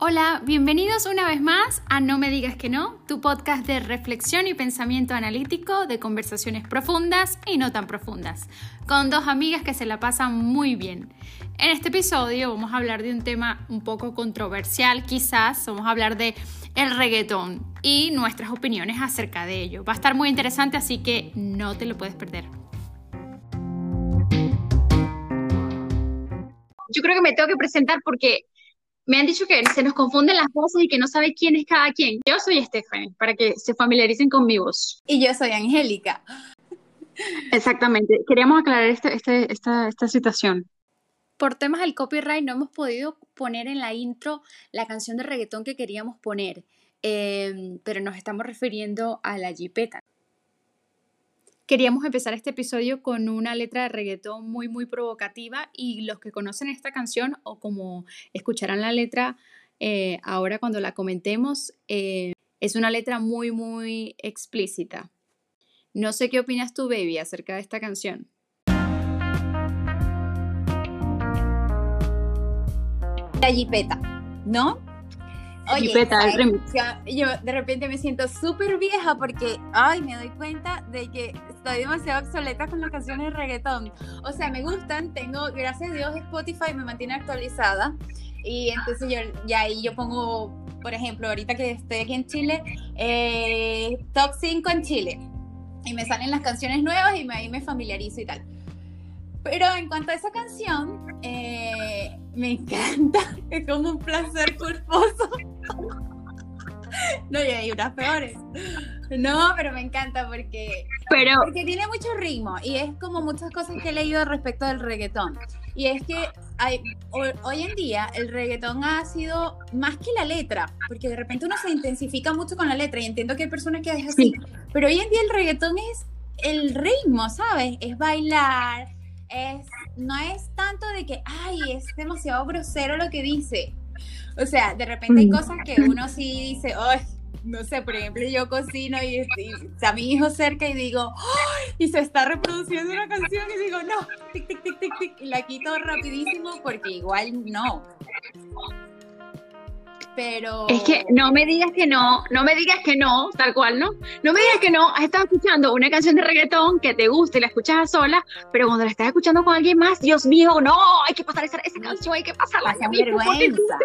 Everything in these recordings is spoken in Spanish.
Hola, bienvenidos una vez más a No me digas que no, tu podcast de reflexión y pensamiento analítico, de conversaciones profundas y no tan profundas, con dos amigas que se la pasan muy bien. En este episodio vamos a hablar de un tema un poco controversial, quizás, vamos a hablar de el reggaetón y nuestras opiniones acerca de ello. Va a estar muy interesante, así que no te lo puedes perder. Yo creo que me tengo que presentar porque me han dicho que se nos confunden las voces y que no sabe quién es cada quien. Yo soy Stephanie, para que se familiaricen con mi voz. Y yo soy Angélica. Exactamente. Queríamos aclarar este, este, esta, esta situación. Por temas del copyright no hemos podido poner en la intro la canción de reggaetón que queríamos poner, eh, pero nos estamos refiriendo a la jipeta. Queríamos empezar este episodio con una letra de reggaetón muy, muy provocativa y los que conocen esta canción o como escucharán la letra eh, ahora cuando la comentemos, eh, es una letra muy, muy explícita. No sé qué opinas tú, baby, acerca de esta canción. La jipeta, ¿no? Oye, yo, de repente me siento súper vieja porque, ay, me doy cuenta de que estoy demasiado obsoleta con las canciones de reggaetón. O sea, me gustan, tengo, gracias a Dios, Spotify me mantiene actualizada. Y entonces yo, ya ahí yo pongo, por ejemplo, ahorita que estoy aquí en Chile, eh, top 5 en Chile. Y me salen las canciones nuevas y me, ahí me familiarizo y tal. Pero en cuanto a esa canción, eh, me encanta. Es como un placer culposo. No, y hay unas peores. No, pero me encanta porque, pero... porque tiene mucho ritmo y es como muchas cosas que he leído respecto del reggaetón. Y es que hay, hoy en día el reggaetón ha sido más que la letra, porque de repente uno se intensifica mucho con la letra y entiendo que hay personas que es así, pero hoy en día el reggaetón es el ritmo, ¿sabes? Es bailar, es, no es tanto de que, ay, es demasiado grosero lo que dice. O sea, de repente hay mm. cosas que uno sí dice, ay, no sé, por ejemplo, yo cocino y, está mi hijo cerca y digo, ¡ay! y se está reproduciendo una canción y digo, no, tic, tic, tic, tic, tic, y la quito rapidísimo porque igual no. Pero... Es que no me digas que no, no me digas que no, tal cual, ¿no? No me digas que no, has estado escuchando una canción de reggaetón que te gusta y la escuchas a sola, pero cuando la estás escuchando con alguien más, Dios mío, no, hay que pasar esa, esa canción, hay que pasarla. Pasa vergüenza.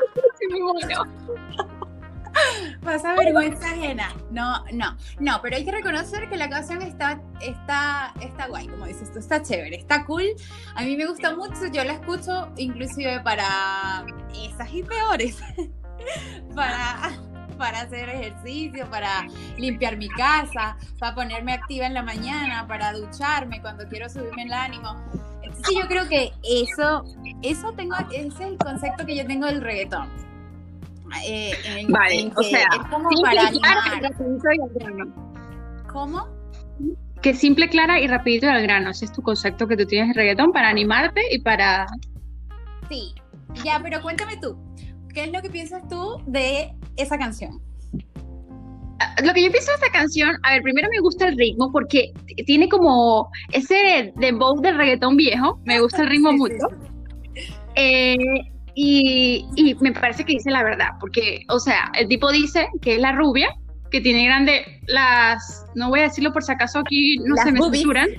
Pasa vergüenza ajena. No, no, no, pero hay que reconocer que la canción está, está, está guay, como dices tú, está chévere, está cool. A mí me gusta mucho, yo la escucho inclusive para esas y peores. para, para hacer ejercicio, para limpiar mi casa, para ponerme activa en la mañana, para ducharme cuando quiero subirme el ánimo. Entonces yo creo que eso, eso tengo, ese es el concepto que yo tengo del reggaetón. Eh, vale, o sea, es como para animar. ¿Cómo? Que simple, clara y rapidito al grano. Ese es tu concepto que tú tienes de reggaetón para animarte y para... Sí, ya, pero cuéntame tú. ¿Qué es lo que piensas tú de esa canción? Lo que yo pienso de esta canción, a ver, primero me gusta el ritmo porque tiene como ese dembow del reggaetón viejo, me gusta el ritmo mucho. Eh, y, y, me parece que dice la verdad, porque, o sea, el tipo dice que es la rubia, que tiene grande las, no voy a decirlo por si acaso aquí no se me censuran,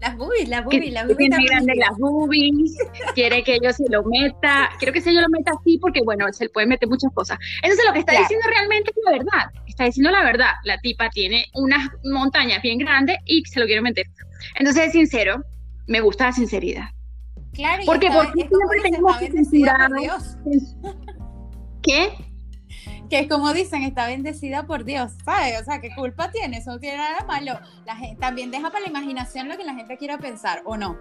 las boobies, las boobies, las boobies. Tiene grande las boobies, quiere que yo se lo meta, quiero que se yo lo meta así porque, bueno, se le puede meter muchas cosas. Entonces lo que está diciendo realmente es la verdad, está diciendo la verdad. La tipa tiene unas montañas bien grandes y se lo quiere meter. Entonces es sincero, me gusta la sinceridad. Claro, porque, porque siempre tenemos que censurar. ¿Qué? Que como dicen, está bendecida por Dios, ¿sabes? O sea, ¿qué culpa tiene? Eso no tiene nada malo. La gente, también deja para la imaginación lo que la gente quiera pensar, ¿o no?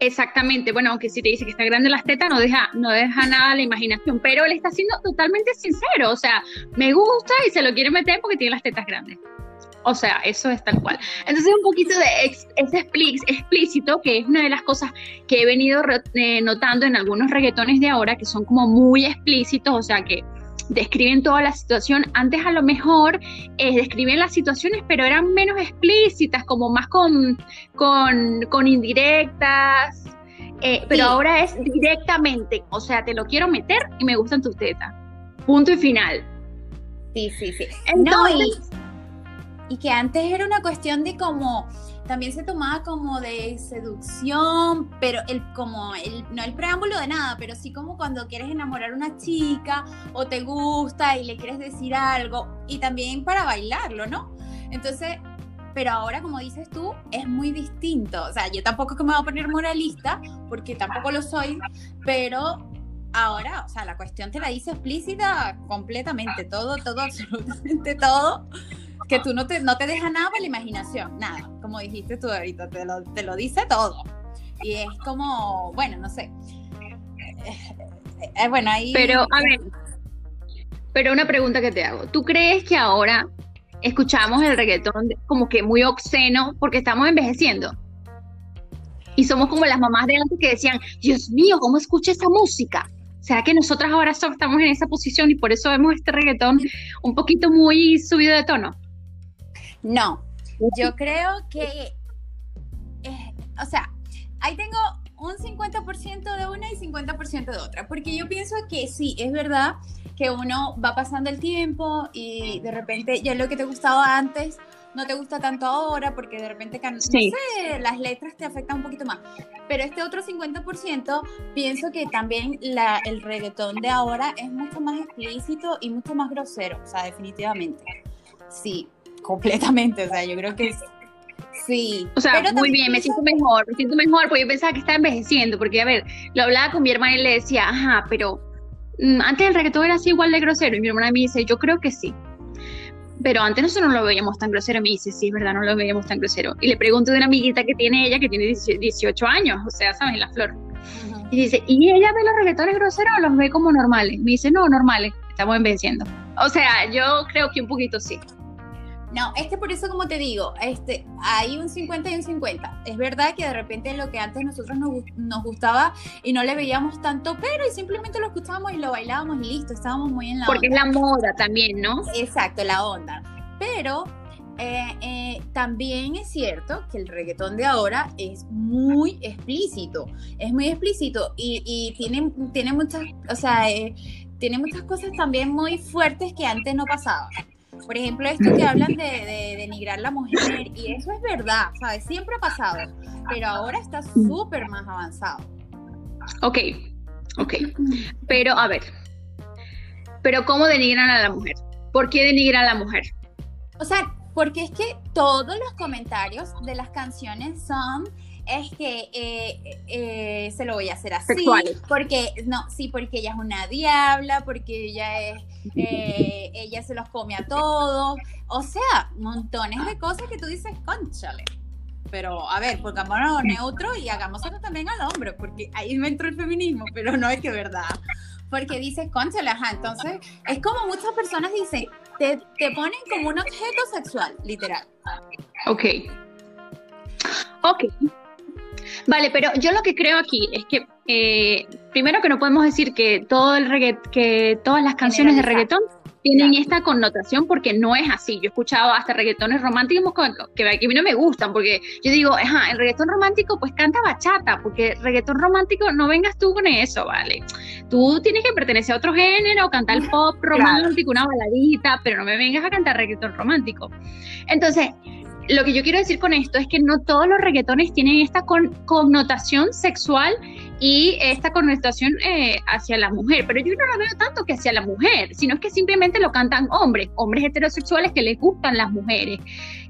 Exactamente, bueno, aunque si te dice que está grande las tetas, no deja, no deja nada a la imaginación, pero él está siendo totalmente sincero, o sea, me gusta y se lo quiere meter porque tiene las tetas grandes. O sea, eso es tal cual. Entonces, un poquito de ese explícito, que es una de las cosas que he venido eh, notando en algunos reggaetones de ahora, que son como muy explícitos, o sea, que describen toda la situación. Antes a lo mejor eh, describían las situaciones, pero eran menos explícitas, como más con, con, indirectas. Eh, pero ahora es directamente, o sea, te lo quiero meter y me gustan tus tetas. punto y final. Sí, sí, sí. Entonces, y que antes era una cuestión de como también se tomaba como de seducción, pero el como el no el preámbulo de nada, pero sí como cuando quieres enamorar a una chica o te gusta y le quieres decir algo y también para bailarlo, ¿no? Entonces, pero ahora como dices tú, es muy distinto. O sea, yo tampoco me voy a poner moralista, porque tampoco lo soy, pero ahora, o sea, la cuestión te la dice explícita completamente, todo, todo, absolutamente todo que tú no te, no te deja nada para la imaginación, nada, como dijiste tú ahorita, te lo, te lo dice todo. Y es como, bueno, no sé. Eh, eh, bueno, ahí... Pero, a ver, pero una pregunta que te hago. ¿Tú crees que ahora escuchamos el reggaetón como que muy obsceno porque estamos envejeciendo? Y somos como las mamás de antes que decían, Dios mío, ¿cómo escucha esa música? ¿Será que nosotras ahora estamos en esa posición y por eso vemos este reggaetón un poquito muy subido de tono? No, yo creo que, eh, o sea, ahí tengo un 50% de una y 50% de otra, porque yo pienso que sí, es verdad que uno va pasando el tiempo y de repente ya lo que te gustaba antes no te gusta tanto ahora porque de repente, no sé, las letras te afectan un poquito más. Pero este otro 50% pienso que también la, el reggaetón de ahora es mucho más explícito y mucho más grosero, o sea, definitivamente. Sí, completamente, o sea, yo creo que sí. O sea, muy bien, me siento mejor, me siento mejor, porque yo pensaba que estaba envejeciendo, porque a ver, lo hablaba con mi hermana y le decía, ajá, pero mm, antes el reggaetón era así igual de grosero, y mi hermana me dice, yo creo que sí. Pero antes nosotros no lo veíamos tan grosero, me dice, sí, es verdad, no lo veíamos tan grosero. Y le pregunto de una amiguita que tiene ella, que tiene 18 años, o sea, ¿sabes? La flor. Y dice, ¿y ella ve los reggaetones groseros o los ve como normales? Me dice, no, normales, estamos envejeciendo. O sea, yo creo que un poquito sí. No, es que por eso, como te digo, este, hay un 50 y un 50. Es verdad que de repente lo que antes nosotros nos, nos gustaba y no le veíamos tanto, pero y simplemente lo escuchábamos y lo bailábamos y listo, estábamos muy en la Porque es la moda también, ¿no? Exacto, la onda. Pero eh, eh, también es cierto que el reggaetón de ahora es muy explícito, es muy explícito y, y tiene, tiene muchas, o sea, eh, tiene muchas cosas también muy fuertes que antes no pasaban. Por ejemplo, esto que hablan de, denigrar la mujer, y eso es verdad, ¿sabes? Siempre ha pasado, pero ahora está súper más avanzado. Ok, ok. Pero, a ver, pero ¿cómo denigran a la mujer? ¿Por qué denigran a la mujer? O sea, porque es que todos los comentarios de las canciones son es que eh, eh, se lo voy a hacer así. Porque, no, sí, porque ella es una diabla, porque ella es, eh, ella se los come a todos. O sea, montones de cosas que tú dices, conchale. Pero, a ver, pongámonos neutro y hagámoslo también al hombre, porque ahí me entró el feminismo, pero no es que verdad. Porque dices, conchale, ajá, entonces es como muchas personas dicen, te, te ponen como un objeto sexual, literal. Ok. Ok. Vale, pero yo lo que creo aquí es que eh, primero que no podemos decir que todo el que todas las canciones de reggaetón tienen esta connotación porque no es así. Yo he escuchado hasta reggaetones románticos que, a mí no me gustan porque yo digo, ajá, el reggaetón romántico pues canta bachata, porque reggaetón romántico no vengas tú con eso, ¿vale? Tú tienes que pertenecer a otro género, cantar pop romántico, una baladita, pero no me vengas a cantar reggaetón romántico. Entonces, lo que yo quiero decir con esto es que no todos los reggaetones tienen esta connotación sexual y esta connotación eh, hacia la mujer, pero yo no lo veo tanto que hacia la mujer, sino que simplemente lo cantan hombres, hombres heterosexuales que les gustan las mujeres.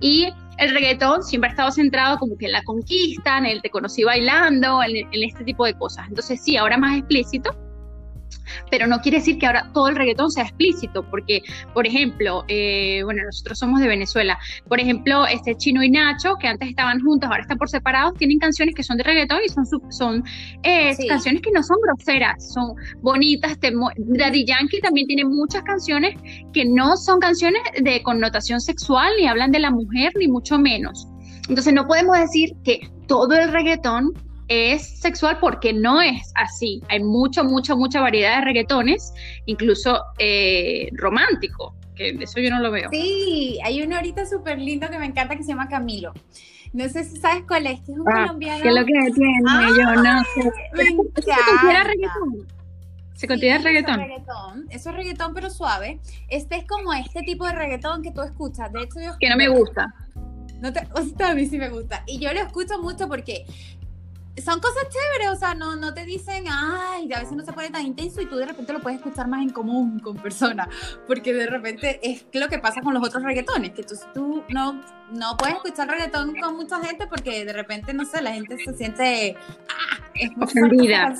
Y el reggaetón siempre ha estado centrado como que en la conquista, en el te conocí bailando, en este tipo de cosas. Entonces sí, ahora más explícito, pero no quiere decir que ahora todo el reggaetón sea explícito, porque, por ejemplo, eh, bueno, nosotros somos de Venezuela, por ejemplo, este Chino y Nacho, que antes estaban juntos, ahora están por separados, tienen canciones que son de reggaetón y son, son eh, canciones que no son groseras, son bonitas. Daddy Yankee también tiene muchas canciones que no son canciones de connotación sexual, ni hablan de la mujer, ni mucho menos. Entonces no podemos decir que todo el reggaetón es sexual porque no es así. Hay mucha, mucha, mucha variedad de reggaetones, incluso eh, romántico, que eso yo no lo veo. Sí, hay uno ahorita súper lindo que me encanta que se llama Camilo. No sé si sabes cuál es, que es un ah, colombiano. ¿Qué es lo que tiene? yo no sé. Me. ¿Se considera reggaetón? reggaetón? Eso es reggaetón, pero suave. Este es como este tipo de reggaetón que tú escuchas. De hecho, yo... Que no me gusta. No te, o sea, a mí sí me gusta. Y yo lo escucho mucho porque son cosas chéveres, o sea, no, no te dicen, ay, a veces no se pone tan intenso y tú de repente lo puedes escuchar más en común con personas, porque de repente es lo que pasa con los otros reggaetones, que tú, tú no, no puedes escuchar reggaetón con mucha gente porque de repente, no sé, la gente se siente, ah, es ofendida.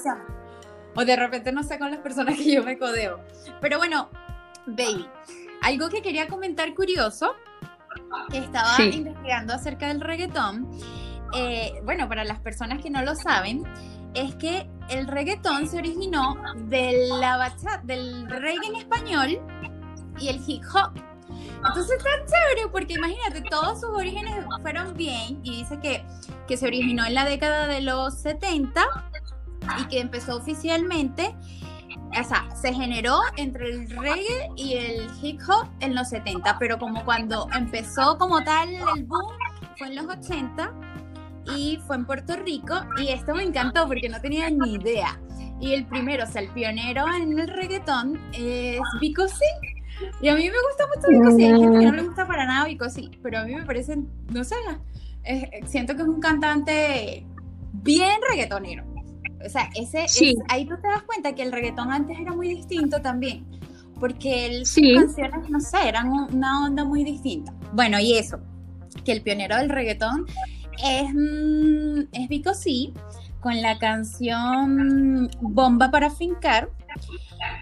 O de repente, no sé, con las personas que yo me codeo. Pero bueno, baby, algo que quería comentar curioso, que estaba investigando acerca del reggaetón, eh, bueno, para las personas que no lo saben, es que el reggaetón se originó de la bachata, del reggae en español y el hip hop. Entonces está chévere porque imagínate, todos sus orígenes fueron bien y dice que, que se originó en la década de los 70 y que empezó oficialmente, o sea, se generó entre el reggae y el hip hop en los 70, pero como cuando empezó como tal el boom fue en los 80 y fue en Puerto Rico y esto me encantó porque no tenía ni idea. Y el primero, o sea, el pionero en el reggaetón es Vico C. Y a mí me gusta mucho Vico C. Hay gente que no le gusta para nada Vico C, pero a mí me parece, no sé, siento que es un cantante bien reggaetonero. O sea, ese, ahí tú te das cuenta que el reggaetón antes era muy distinto también, porque el, sus canciones, no sé, eran una onda muy distinta. Bueno, y eso, que el pionero del reggaetón es, mm, es Vico sí, con la canción Bomba para Fincar.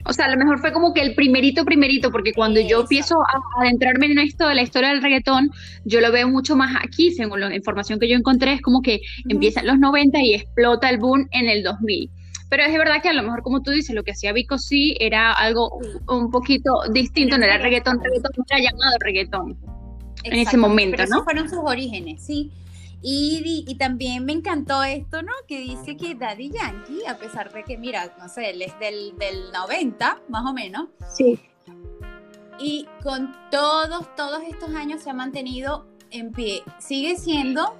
O sea, a lo mejor fue como que el primerito, primerito, porque cuando yo empiezo a adentrarme en esto de la historia del reggaetón, yo lo veo mucho más aquí, según la información que yo encontré, es como que empieza en los 90 y explota el boom en el 2000. Pero es verdad que a lo mejor, como tú dices, lo que hacía Vico sí era algo un poquito distinto, no era reggaetón, reggaetón no era llamado reggaetón en ese momento, ¿no? Esos fueron sus orígenes, sí. Y, también me encantó esto, ¿no? Que dice que Daddy Yankee, a pesar de que, mira, no sé, él es del, 90, más o menos. Sí. Y con todos, todos estos años se ha mantenido en pie. Sigue siendo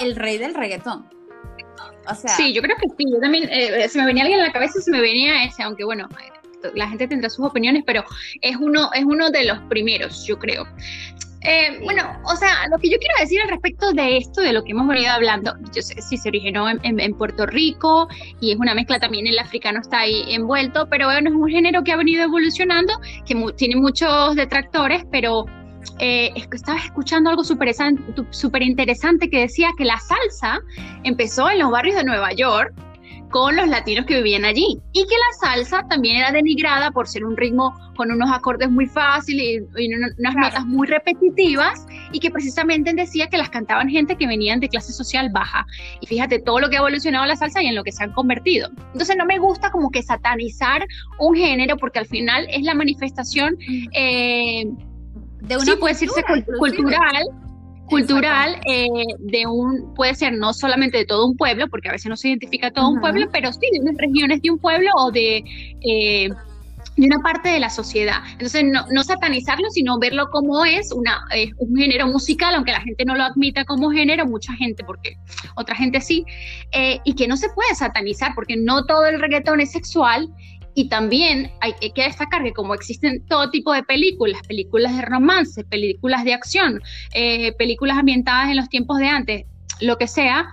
el rey del reggaetón. O sea, sí, yo creo que sí. Yo también, eh, se me venía alguien en la cabeza, se me venía ese, aunque bueno, la gente tendrá sus opiniones, pero es uno, es uno de los primeros, yo creo. Eh, bueno, o sea, lo que yo quiero decir al respecto de esto, de lo que hemos venido hablando, yo sé si se originó en, Puerto Rico y es una mezcla también, el africano está ahí envuelto, pero bueno, es un género que ha venido evolucionando, que tiene muchos detractores, pero eh, estaba escuchando algo súper interesante que decía que la salsa empezó en los barrios de Nueva York con los latinos que vivían allí y que la salsa también era denigrada por ser un ritmo con unos acordes muy fáciles y, unas notas muy repetitivas y que precisamente decía que las cantaban gente que venían de clase social baja. Y fíjate todo lo que ha evolucionado la salsa y en lo que se han convertido. Entonces no me gusta como que satanizar un género porque al final es la manifestación eh, de una sí, puede decirse cultural cultural eh, de un, puede ser no solamente de todo un pueblo, porque a veces no se identifica todo un pueblo, pero sí de unas regiones de un pueblo o de, eh, de una parte de la sociedad. Entonces, no, no satanizarlo, sino verlo como es una, un género musical, aunque la gente no lo admita como género, mucha gente, porque otra gente sí, eh, y que no se puede satanizar, porque no todo el reggaetón es sexual y también hay que destacar que como existen todo tipo de películas, películas de romance, películas de acción, eh, películas ambientadas en los tiempos de antes, lo que sea,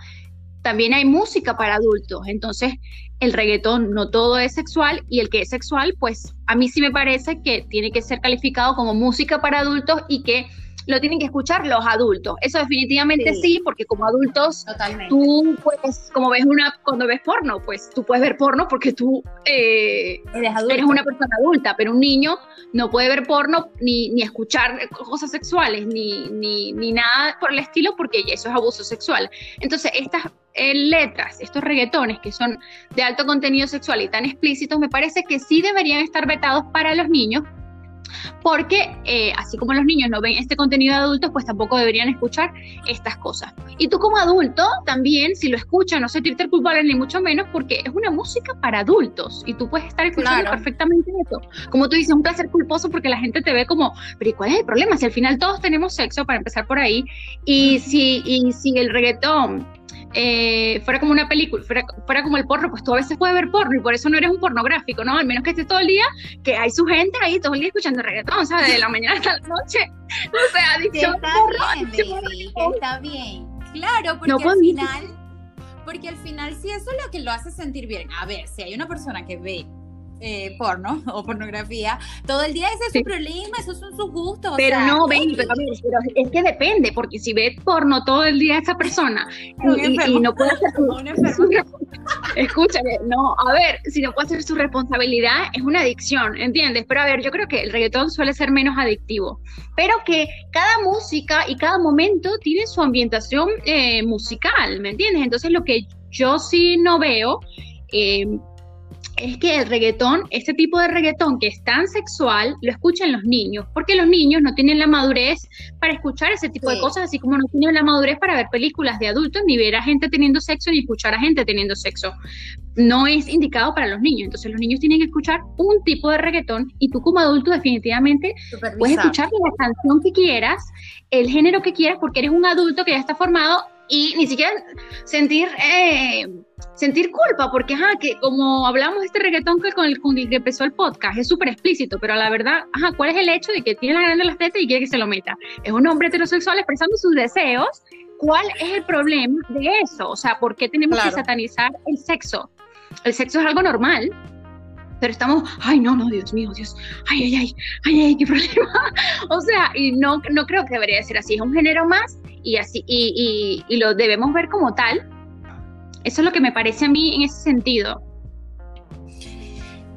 también hay música para adultos. Entonces, el reggaetón no todo es sexual y el que es sexual, pues a mí sí me parece que tiene que ser calificado como música para adultos y que lo tienen que escuchar los adultos. Eso definitivamente sí, porque como adultos, tú puedes, como ves una, cuando ves porno, pues tú puedes ver porno porque tú eh, eres, una persona adulta, pero un niño no puede ver porno ni, ni escuchar cosas sexuales, ni, ni, ni nada por el estilo, porque eso es abuso sexual. Entonces, estas eh, letras, estos reggaetones que son de alto contenido sexual y tan explícitos, me parece que sí deberían estar vetados para los niños porque eh, así como los niños no ven este contenido de adultos, pues tampoco deberían escuchar estas cosas. Y tú como adulto también, si lo escuchas, no sentirte culpable ni mucho menos, porque es una música para adultos y tú puedes estar escuchando perfectamente eso. Como tú dices, un placer culposo porque la gente te ve como, pero ¿y cuál es el problema? Si al final todos tenemos sexo, para empezar por ahí, y si, y si el reggaetón eh, fuera como una película, fuera, fuera, como el porno, pues tú a veces puedes ver porno y por eso no eres un pornográfico, ¿no? Al menos que estés todo el día, que hay su gente ahí todo el día escuchando reggaetón, ¿sabes? De la mañana hasta la noche. O sea, adicción está bien, está bien. Claro, porque al final, porque al final sí eso es lo que lo hace sentir bien. A ver, si hay una persona que ve eh, porno o pornografía, todo el día ese es su problema, esos son sus gustos. Pero no, ven, pero, es que depende, porque si ves porno todo el día esa persona y, no puede hacer su, escúchame, no, a ver, si no puede hacer su responsabilidad, es una adicción, ¿entiendes? Pero a ver, yo creo que el reggaetón suele ser menos adictivo, pero que cada música y cada momento tiene su ambientación eh, musical, ¿me entiendes? Entonces lo que yo sí no veo eh, es que el reggaetón, este tipo de reggaetón que es tan sexual, lo escuchan los niños, porque los niños no tienen la madurez para escuchar ese tipo de cosas, así como no tienen la madurez para ver películas de adultos, ni ver a gente teniendo sexo, ni escuchar a gente teniendo sexo. No es indicado para los niños, entonces los niños tienen que escuchar un tipo de reggaetón y tú como adulto definitivamente puedes escuchar la canción que quieras, el género que quieras, porque eres un adulto que ya está formado y ni siquiera sentir eh, sentir culpa, porque ajá, que como hablamos de este reggaetón que con el, que empezó el podcast, es súper explícito, pero la verdad, ajá, ¿cuál es el hecho de que tiene la grande las tetas y quiere que se lo meta? Es un hombre heterosexual expresando sus deseos. ¿Cuál es el problema de eso? O sea, ¿por qué tenemos que satanizar el sexo? El sexo es algo normal, pero estamos, ay, no, no, Dios mío, Dios, ay, ay, ay, ay, ay, qué problema. o sea, y no, no creo que debería ser así, es un género más y así, y, y, y lo debemos ver como tal, eso es lo que me parece a mí en ese sentido.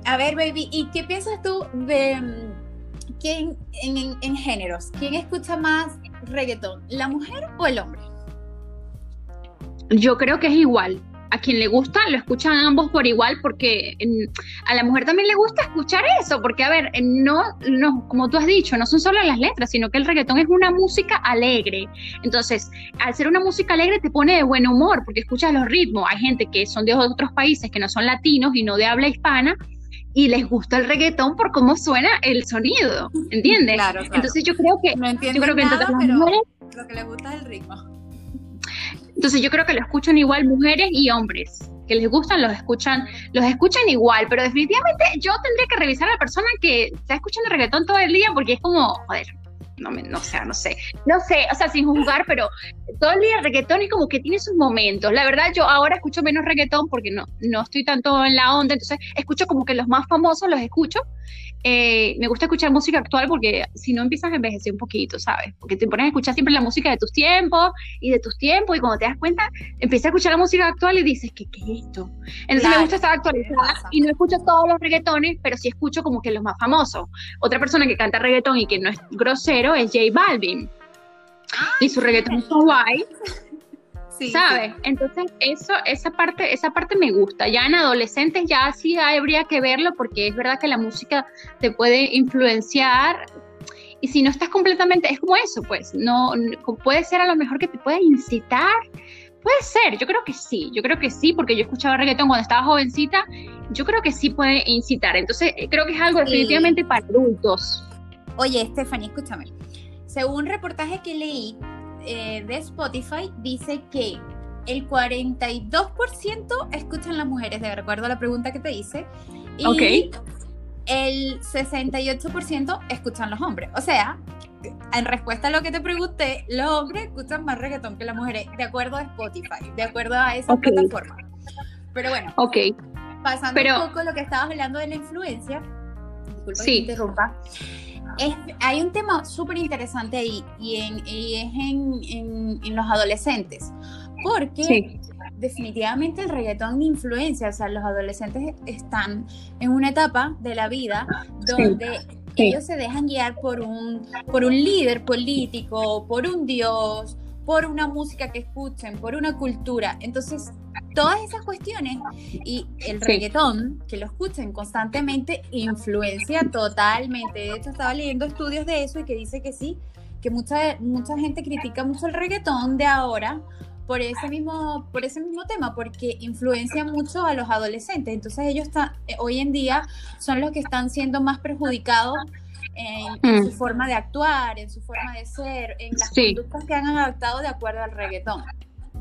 A ver, baby, ¿y qué piensas tú de mm, quién en, en, géneros? ¿Quién escucha más reggaetón, la mujer o el hombre? Yo creo que es igual a quien le gusta, lo escuchan ambos por igual, porque a la mujer también le gusta escuchar eso, porque a ver, no, no, como tú has dicho, no son solo las letras, sino que el reggaetón es una música alegre. Entonces, al ser una música alegre te pone de buen humor, porque escuchas los ritmos. Hay gente que son de otros países, que no son latinos y no de habla hispana, y les gusta el reggaetón por cómo suena el sonido, ¿entiendes? Claro, Entonces yo creo que, no yo creo que nada, pero lo que les gusta es el ritmo. Entonces yo creo que lo escuchan igual mujeres y hombres. Que les gustan, los escuchan, los escuchan igual, pero definitivamente yo tendría que revisar a la persona que está escuchando reggaetón todo el día porque es como, joder, no, me, no, sea, no sé, no sé, o sea, sin juzgar, pero todo el día reggaetón es como que tiene sus momentos. La verdad, yo ahora escucho menos reggaetón porque no, no estoy tanto en la onda, entonces escucho como que los más famosos los escucho eh, me gusta escuchar música actual porque si no empiezas a envejecer un poquito, ¿sabes? Porque te pones a escuchar siempre la música de tus tiempos y de tus tiempos y cuando te das cuenta empiezas a escuchar la música actual y dices, ¿qué, qué es esto? Entonces me gusta estar actualizada y no escucho todos los reggaetones, pero sí escucho como que los más famosos. Otra persona que canta reggaetón y que no es grosero es J Balvin. y su reggaetón es guay. ¿sabes? Entonces, eso, esa parte, esa parte me gusta. Ya en adolescentes ya sí habría que verlo porque es verdad que la música te puede influenciar y si no estás completamente, es como eso, pues, no, puede ser a lo mejor que te pueda incitar, puede ser, yo creo que sí, yo creo que sí, porque yo escuchaba reggaetón cuando estaba jovencita, yo creo que sí puede incitar, entonces creo que es algo definitivamente para adultos. Oye, Stephanie, escúchame, según un reportaje que leí, eh, de Spotify dice que el 42% escuchan las mujeres, de acuerdo a la pregunta que te hice, y el 68% escuchan los hombres. O sea, en respuesta a lo que te pregunté, los hombres escuchan más reggaetón que las mujeres, de acuerdo a Spotify, de acuerdo a esa plataforma. Pero bueno, okay. pasando un poco lo que estabas hablando de la influencia, disculpa que interrumpa hay un tema súper interesante ahí y, es en, los adolescentes, porque definitivamente el reggaetón influencia, o sea, los adolescentes están en una etapa de la vida donde ellos se dejan guiar por un, por un líder político, por un dios, por una música que escuchen, por una cultura. Entonces, todas esas cuestiones y el reggaetón, que lo escuchen constantemente, influencia totalmente. De hecho, estaba leyendo estudios de eso y que dice que sí, que mucha, mucha gente critica mucho el reggaetón de ahora por ese mismo, por ese mismo tema, porque influencia mucho a los adolescentes. Entonces ellos están, eh, hoy en día son los que están siendo más perjudicados en, su mm. forma de actuar, en su forma de ser, en las conductas que han adaptado de acuerdo al reggaetón.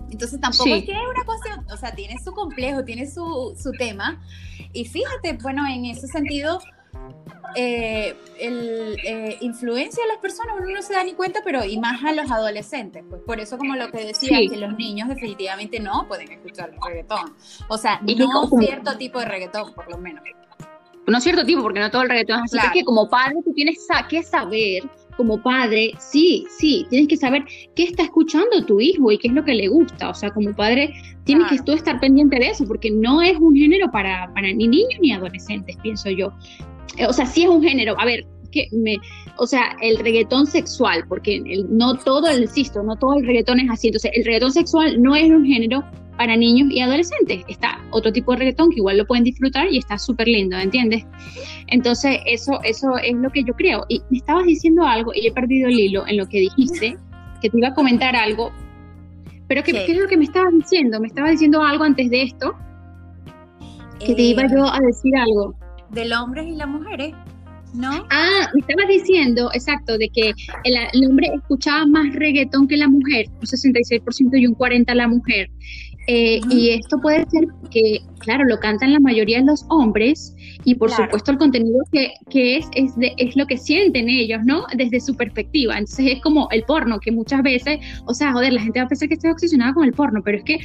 Entonces tampoco es que es una cuestión, o sea, tiene su complejo, tiene su, su tema. Y fíjate, bueno, en ese sentido, eh, el, eh, influencia a las personas, uno no se da ni cuenta, pero y más a los adolescentes. Pues por eso, como lo que decía, que los niños definitivamente no pueden escuchar reggaetón. O sea, no cierto tipo de reggaetón, por lo menos. No cierto tipo, porque no todo el reggaetón es así. Es que como padre tú tienes que saber como padre, sí, sí, tienes que saber qué está escuchando tu hijo y qué es lo que le gusta. O sea, como padre, tienes que tú estar pendiente de eso, porque no es un género para, para ni niños ni adolescentes, pienso yo. O sea, sí es un género. A ver, que me, o sea, el reggaetón sexual, porque no todo, el, insisto, no todo el reggaetón es así. Entonces, el reggaetón sexual no es un género para niños y adolescentes. Está otro tipo de reggaetón que igual lo pueden disfrutar y está súper lindo, ¿entiendes? Entonces, eso, eso es lo que yo creo. Y me estabas diciendo algo y he perdido el hilo en lo que dijiste, que te iba a comentar algo. Pero ¿qué, ¿qué es lo que me estabas diciendo? Me estabas diciendo algo antes de esto, que te iba yo a decir algo. Del hombre y las mujeres. ¿No? Ah, me estabas diciendo, exacto, de que el, hombre escuchaba más reggaetón que la mujer, un 66% y un 40% la mujer. Eh, y esto puede ser que, claro, lo cantan la mayoría de los hombres y por supuesto el contenido que, que es es, de, es lo que sienten ellos, ¿no? Desde su perspectiva. Entonces es como el porno, que muchas veces, o sea, joder, la gente va a pensar que estoy obsesionada con el porno, pero es que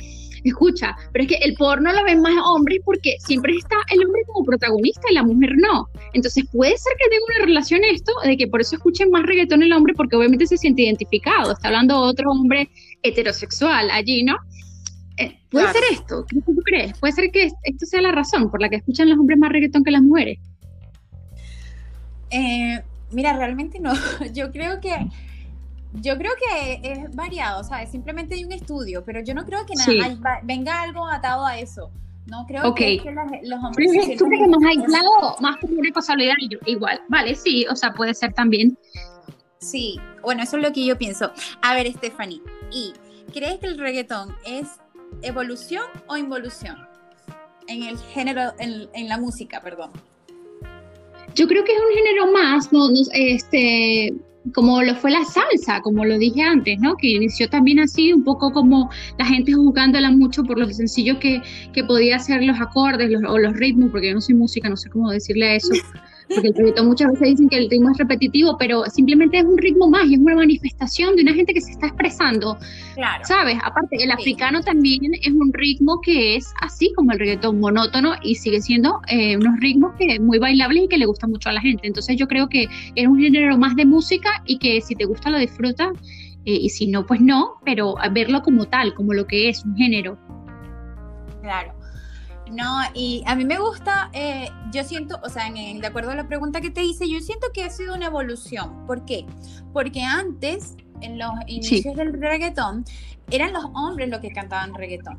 escucha, pero es que el porno lo ven más hombres porque siempre está el hombre como protagonista y la mujer no. Entonces puede ser que tenga una relación esto, de que por eso escuchen más reggaetón el hombre, porque obviamente se siente identificado, está hablando otro hombre heterosexual allí, ¿no? Eh, puede ser esto, ¿qué tú crees? Puede ser que esto sea la razón por la que escuchan los hombres más reggaetón que las mujeres. Eh, mira, realmente no. Yo creo que yo creo que es variado, ¿sabes? Simplemente hay un estudio, pero yo no creo que nada, venga algo atado a eso. No creo que, los hombres. ¿Tú crees que más aislado, más una casualidad? Igual, vale, sí, o sea, puede ser también. Sí, bueno, eso es lo que yo pienso. A ver, Stephanie, ¿y crees que el reggaetón es evolución o involución? En el género, en, en la música, perdón. Yo creo que es un género más, no, este como lo fue la salsa, como lo dije antes, ¿no? Que inició también así, un poco como la gente juzgándola mucho por lo sencillo que, que podía ser los acordes o los ritmos, porque yo no soy música, no sé cómo decirle a eso, porque el reggaetón muchas veces dicen que el ritmo es repetitivo, pero simplemente es un ritmo más y es una manifestación de una gente que se está expresando. Claro. ¿Sabes? Aparte, el africano también es un ritmo que es así como el reggaetón monótono y sigue siendo eh, unos ritmos que muy bailables y que le gustan mucho a la gente. Entonces yo creo que es un género más de música y que si te gusta lo disfrutas eh, y si no, pues no, pero verlo como tal, como lo que es un género. Claro. No, y a mí me gusta, eh, yo siento, o sea, en, de acuerdo a la pregunta que te hice, yo siento que ha sido una evolución. ¿Por qué? Porque antes, en los inicios del reggaetón, eran los hombres los que cantaban reggaetón.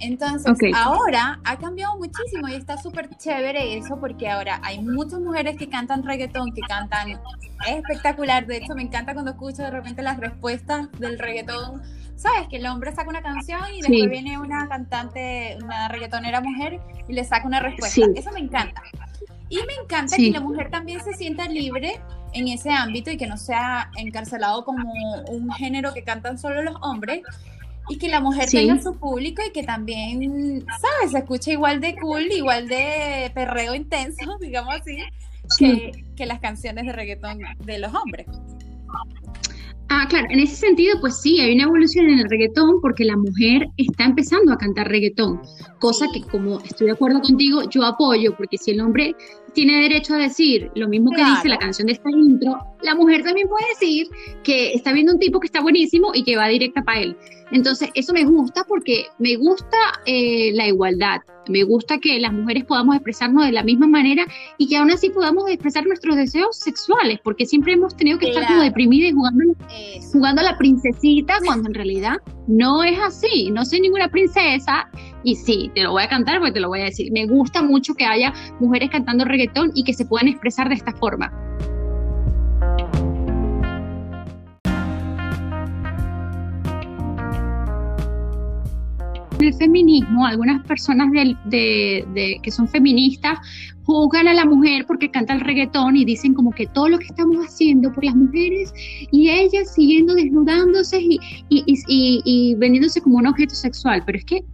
Entonces, ahora ha cambiado muchísimo y está súper chévere eso porque ahora hay muchas mujeres que cantan reggaetón, que cantan, es espectacular. De hecho, me encanta cuando escucho de repente las respuestas del reggaetón ¿sabes? Que el hombre saca una canción y después viene una cantante, una reggaetonera mujer y le saca una respuesta. Eso me encanta. Y me encanta que la mujer también se sienta libre en ese ámbito y que no sea encarcelado como un género que cantan solo los hombres y que la mujer tenga su público y que también, ¿sabes? Se escucha igual de cool, igual de perreo intenso, digamos así, que, que las canciones de reggaetón de los hombres. Ah, claro, en ese sentido, pues sí, hay una evolución en el reggaetón porque la mujer está empezando a cantar reggaetón, cosa que como estoy de acuerdo contigo, yo apoyo, porque si el hombre tiene derecho a decir lo mismo que dice la canción de esta intro, la mujer también puede decir que está viendo un tipo que está buenísimo y que va directa para él. Entonces, eso me gusta porque me gusta eh, la igualdad, me gusta que las mujeres podamos expresarnos de la misma manera y que aún así podamos expresar nuestros deseos sexuales, porque siempre hemos tenido que estar como deprimidas y jugando, jugando a la princesita, cuando en realidad no es así, no soy ninguna princesa y sí, te lo voy a cantar porque te lo voy a decir. Me gusta mucho que haya mujeres cantando reggaetón y que se puedan expresar de esta forma. El feminismo, algunas personas de, que son feministas juzgan a la mujer porque canta el reggaetón y dicen como que todo lo que estamos haciendo por las mujeres y ellas siguiendo desnudándose y, y, vendiéndose como un objeto sexual. Pero es que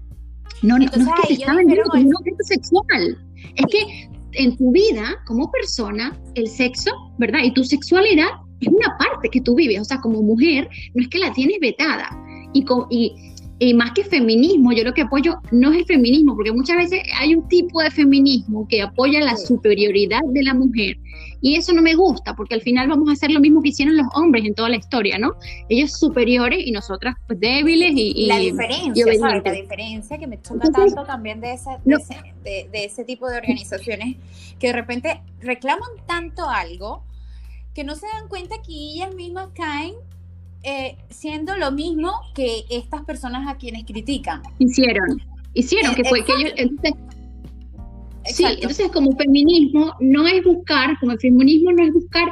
no, no es que te está vendiendo como un objeto sexual. Es que en tu vida como persona, el sexo, ¿verdad? Y tu sexualidad es una parte que tú vives. O sea, como mujer, no es que la tienes vetada. Y, y y más que feminismo, yo lo que apoyo no es el feminismo, porque muchas veces hay un tipo de feminismo que apoya la superioridad de la mujer. Y eso no me gusta, porque al final vamos a hacer lo mismo que hicieron los hombres en toda la historia, ¿no? Ellos superiores y nosotras pues, débiles y... la diferencia, ¿sabes? La diferencia que me choca tanto también de ese, de, ese, de ese tipo de organizaciones que de repente reclaman tanto algo que no se dan cuenta que ellas mismas caen eh, siendo lo mismo que estas personas a quienes critican. Hicieron, hicieron, que fue que ellos... Entonces, sí, entonces como feminismo no es buscar, como el feminismo no es buscar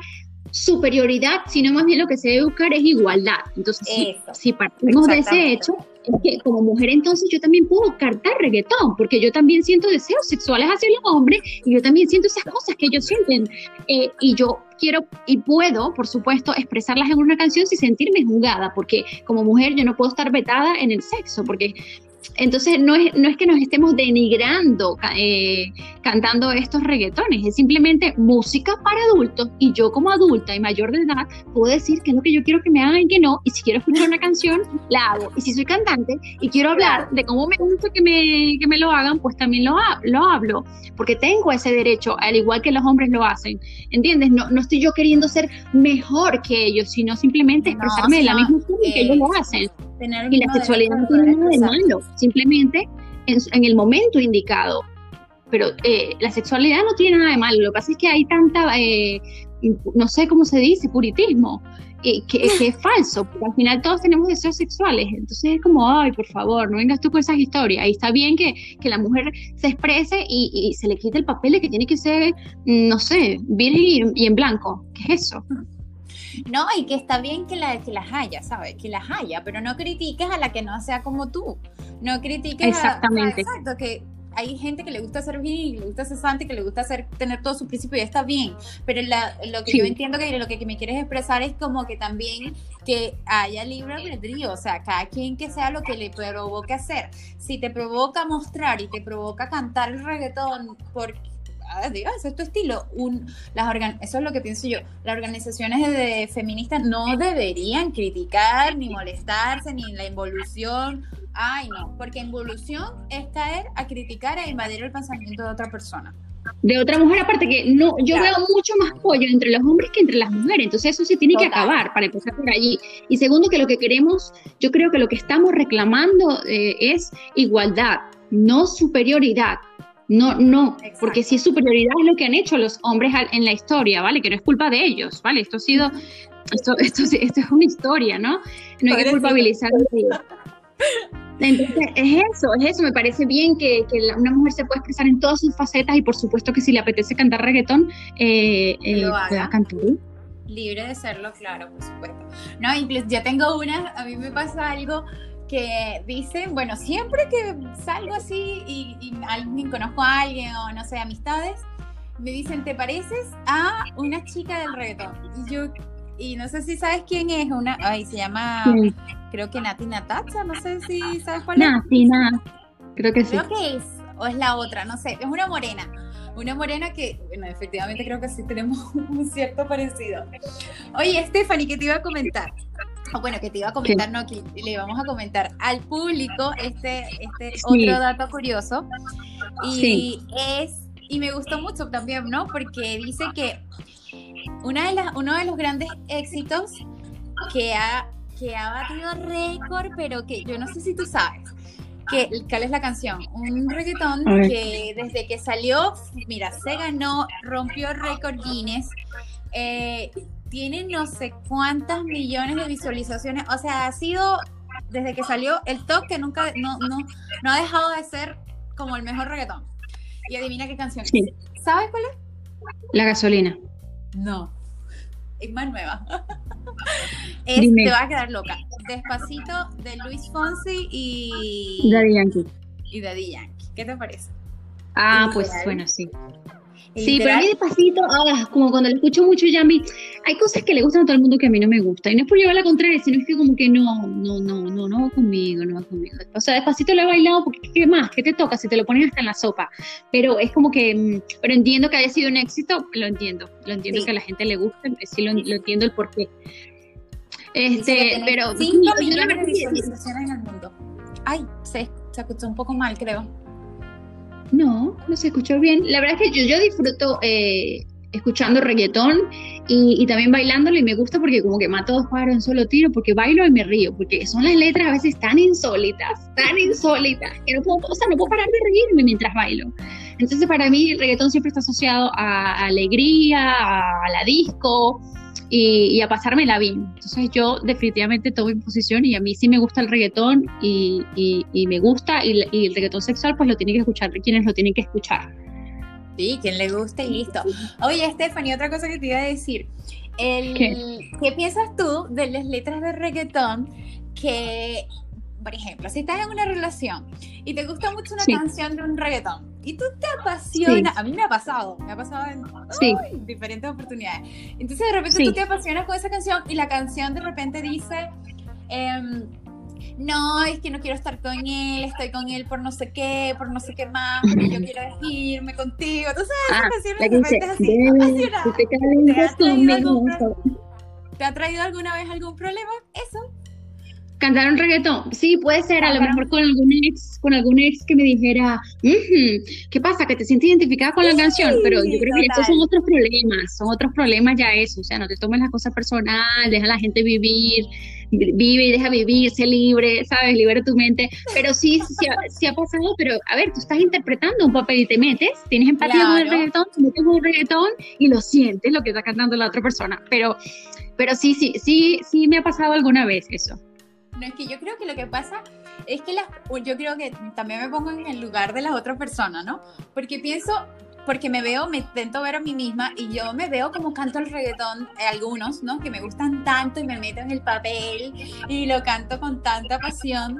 superioridad, sino más bien lo que se debe buscar es igualdad. Entonces, si, si partimos de ese hecho, es que como mujer entonces yo también puedo cantar reggaetón, porque yo también siento deseos sexuales hacia los hombres y yo también siento esas cosas que ellos sienten. Eh, y yo quiero y puedo, por supuesto, expresarlas en una canción sin sentirme juzgada, porque como mujer yo no puedo estar vetada en el sexo, porque entonces no es, no es que nos estemos denigrando eh, cantando estos reggaetones, es simplemente música para adultos y yo como adulta y mayor de edad puedo decir que es lo que yo quiero que me hagan y que no, y si quiero escuchar una canción, la hago. Y si soy cantante y quiero hablar de cómo me gusta que me, que me lo hagan, pues también lo, lo hablo, porque tengo ese derecho, al igual que los hombres lo hacen. ¿Entiendes? No, no estoy yo queriendo ser mejor que ellos, sino simplemente expresarme de la misma forma que ellos lo hacen y la sexualidad no tiene nada de malo, simplemente en, el momento indicado. Pero eh, la sexualidad no tiene nada de malo, lo que pasa es que hay tanta, eh, no sé cómo se dice, puritismo, eh, que, es falso, porque al final todos tenemos deseos sexuales, entonces es como, ay, por favor, no vengas tú con esas historias, y está bien que, que la mujer se exprese y, se le quite el papel de que tiene que ser, no sé, virgen y, y en blanco, ¿qué es eso? No, y que está bien que, la, que las haya, ¿sabes? Que las haya, pero no critiques a la que no sea como tú. No critiques Exactamente. a... Exacto, que hay gente que le gusta ser bien, que le gusta ser santa, que le gusta hacer, tener todo su principio y está bien. Pero lo que yo entiendo que lo que, me quieres expresar es como que también que haya libre albedrío, o sea, cada quien que sea lo que le provoque hacer. Si te provoca mostrar y te provoca cantar el reggaetón porque Dios, es tu estilo. Un, las eso es lo que pienso yo. Las organizaciones de, feministas no deberían criticar, ni molestarse, ni la involución. Ay, no, porque involución es caer a criticar e invadir el pensamiento de otra persona de otra mujer, aparte que no, yo veo mucho más apoyo entre los hombres que entre las mujeres, entonces eso se tiene que acabar para empezar por allí. Y segundo, que lo que queremos, yo creo que lo que estamos reclamando eh, es igualdad, no superioridad. No, no, porque si es superioridad es lo que han hecho los hombres en la historia, ¿vale? Que no es culpa de ellos, ¿vale? Esto ha sido, esto, esto, esto es una historia, ¿no? No hay que culpabilizar Entonces, es eso, es eso. Me parece bien que, que, una mujer se pueda expresar en todas sus facetas y por supuesto que si le apetece cantar reggaetón, eh, eh pueda cantar. Libre de serlo, claro, por supuesto. No, incluso yo tengo una, a mí me pasa algo que dicen, bueno, siempre que salgo así y, alguien conozco a alguien o no sé, amistades, me dicen, ¿te pareces a una chica del reggaetón? Y yo, y no sé si sabes quién es, una, ay, se llama, creo que Nati Natacha, no sé si sabes cuál es. Nati, creo que sí. Creo que es, o es la otra, no sé, es una morena. Una morena que, bueno, efectivamente creo que sí tenemos un cierto parecido. Oye, Stephanie, ¿qué te iba a comentar? Bueno, que te iba a comentar, no, que le vamos a comentar al público este, este otro dato curioso. Y es, y me gustó mucho también, ¿no? Porque dice que una de las, uno de los grandes éxitos que ha, que ha batido récord, pero que yo no sé si tú sabes, que, ¿cuál es la canción? Un reggaetón que desde que salió, mira, se ganó, rompió récord Guinness. Eh, tiene no sé cuántas millones de visualizaciones. O sea, ha sido desde que salió el top que nunca, no, no, no ha dejado de ser como el mejor reggaetón. Y adivina qué canción ¿Sabes cuál es? La gasolina. No. Es más nueva. te va a quedar loca. Despacito de Luis Fonsi y Daddy Yankee. Y Daddy Yankee. ¿Qué te parece? Ah, pues bueno, sí. Sí, pero a mí despacito, ah, como cuando lo escucho mucho ya a mí, hay cosas que le gustan a todo el mundo que a mí no me gusta. Y no es por llevar la contraria, sino es que como que no, no, no, no, no va conmigo, no va conmigo. O sea, despacito lo he bailado porque ¿qué más? ¿Qué te toca? Si te lo pones hasta en la sopa. Pero es como que, mm, pero entiendo que haya sido un éxito, lo entiendo. Lo entiendo que a la gente le gusta, sí lo, lo entiendo el porqué. Este, pero... 5 millones de visualizaciones en el mundo. Ay, se escuchó un poco mal, creo. No, no se escuchó bien. La verdad es que yo, yo disfruto eh, escuchando reggaetón y, también bailándolo y me gusta porque como que mato dos pájaros en solo tiro porque bailo y me río, porque son las letras a veces tan insólitas, tan insólitas, que no puedo, o sea, no puedo parar de reírme mientras bailo. Entonces para mí el reggaetón siempre está asociado a alegría, a la disco, y, a pasármela bien. Entonces yo definitivamente tomo mi posición y a mí sí me gusta el reggaetón y, me gusta y, el reggaetón sexual pues lo tienen que escuchar quienes lo tienen que escuchar. Sí, quien le guste y listo. Oye, Stephanie, otra cosa que te iba a decir. El, ¿Qué? piensas tú de las letras de reggaetón que por ejemplo, si estás en una relación y te gusta mucho una canción de un reggaetón y tú te apasionas, a mí me ha pasado, me ha pasado en diferentes oportunidades. Entonces de repente tú te apasionas con esa canción y la canción de repente dice, em, no, es que no quiero estar con él, estoy con él por no sé qué, por no sé qué más, porque yo quiero irme contigo. Entonces esa ah, de repente es así, ¿Te ha traído alguna vez algún problema? Eso cantar un reggaetón. Sí, puede ser, a lo mejor con algún ex, con algún ex que me dijera, ¿qué pasa? Que te sientes identificada con la canción, pero yo creo que estos son otros problemas, son otros problemas ya eso, o sea, no te tomes las cosas personal, deja a la gente vivir, vive y deja vivir, sé libre, ¿sabes? Libera tu mente, pero sí, sí, ha, pasado, pero a ver, tú estás interpretando un papel y te metes, tienes empatía con el reggaetón, te metes con el reggaetón y lo sientes lo que está cantando la otra persona, pero, pero sí, sí, sí, sí me ha pasado alguna vez eso. No, es que yo creo que lo que pasa es que las, yo creo que también me pongo en el lugar de las otras personas, ¿no? Porque pienso, porque me veo, me intento ver a mí misma y yo me veo como canto el reggaetón, eh, algunos, ¿no? Que me gustan tanto y me meto en el papel y lo canto con tanta pasión.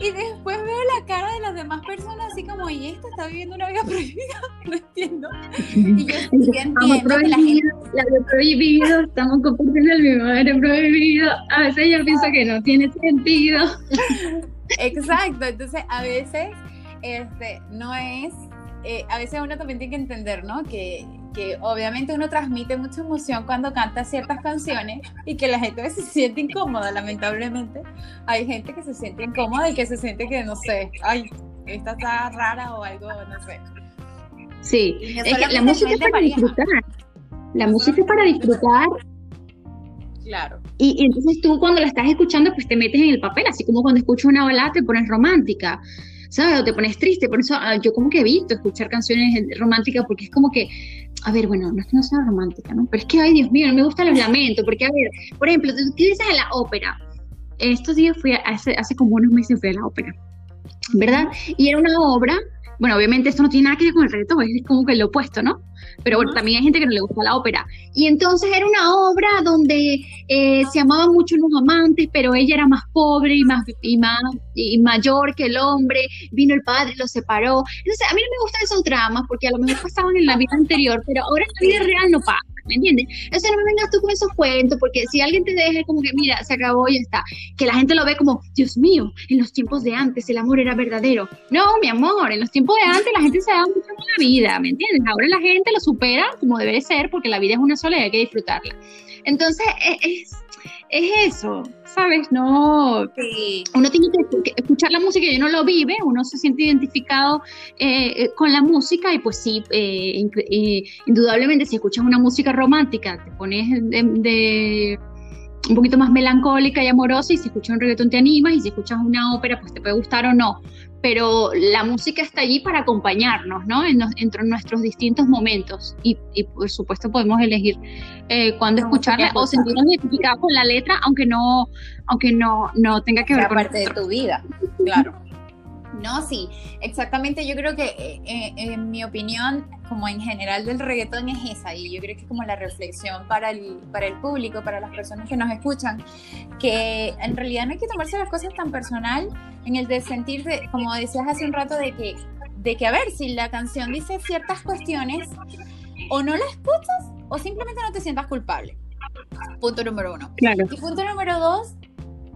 Y después veo la cara de las demás personas así como, y esta está viviendo una vida prohibida, no entiendo. Y yo, entiendo que la gente... La de prohibido, estamos compartiendo el mismo aire prohibido. A veces yo pienso que no tiene sentido. Exacto, entonces a veces este, no es eh, a veces uno también tiene que entender, ¿no? Que, que, obviamente uno transmite mucha emoción cuando canta ciertas canciones y que la gente a veces se siente incómoda, lamentablemente. Hay gente que se siente incómoda y que se siente que, no sé, ay, esta está rara o algo, no sé. Sí, es que la música es para disfrutar. La música es para disfrutar. Claro. Y, y, entonces tú cuando la estás escuchando, pues te metes en el papel, así como cuando escuchas una balada te pones romántica. ¿Sabes? O te pones triste, por eso ah, yo como que evito escuchar canciones románticas porque es como que, a ver, bueno, no es que no sea romántica, ¿no? Pero es que, ay, Dios mío, no me gustan los lamentos, porque, a ver, por ejemplo, tú dices a la ópera, estos días fui, hace, hace como unos meses fui a la ópera, ¿verdad? Y era una obra bueno, obviamente esto no tiene nada que ver con el reggaetón, es como que lo opuesto, ¿no? Pero bueno, también hay gente que no le gusta la ópera. Y entonces era una obra donde eh, se amaban mucho los amantes, pero ella era más pobre y más, y más y mayor que el hombre, vino el padre, lo separó. Entonces, a mí no me gustan esos dramas porque a lo mejor pasaban en la vida anterior, pero ahora en la vida real no pasa. ¿Me entiendes? Entonces no me vengas tú con esos cuentos, porque si alguien te deja como que, mira, se acabó y ya está, que la gente lo ve como, Dios mío, en los tiempos de antes el amor era verdadero. No, mi amor, en los tiempos de antes la gente se daba mucho en la vida, ¿me entiendes? Ahora la gente lo supera como debe ser, porque la vida es una sola y hay que disfrutarla. Entonces, e, es, es eso, ¿sabes? No, uno tiene que escuchar la música y uno lo vive, uno se siente identificado eh, con la música y pues sí, eh, indudablemente si escuchas una música romántica, te pones de un poquito más melancólica y amorosa y si escuchas un reggaetón te animas y si escuchas una ópera pues te puede gustar o no, pero la música está allí para acompañarnos, ¿no? En, entre nuestros distintos momentos y, por supuesto podemos elegir eh, cuándo escucharla o sentirnos identificados con la letra aunque no, aunque no, no tenga que ver con... parte de tu vida, claro. No, sí, exactamente. Yo creo que, eh, eh, en mi opinión, como en general del reggaetón es esa, y yo creo que es como la reflexión para el, para el público, para las personas que nos escuchan, que en realidad no hay que tomarse las cosas tan personal en el de sentir, como decías hace un rato, de que, de que, a ver, si la canción dice ciertas cuestiones, o no la escuchas, o simplemente no te sientas culpable. Punto número uno. Claro. Y punto número dos,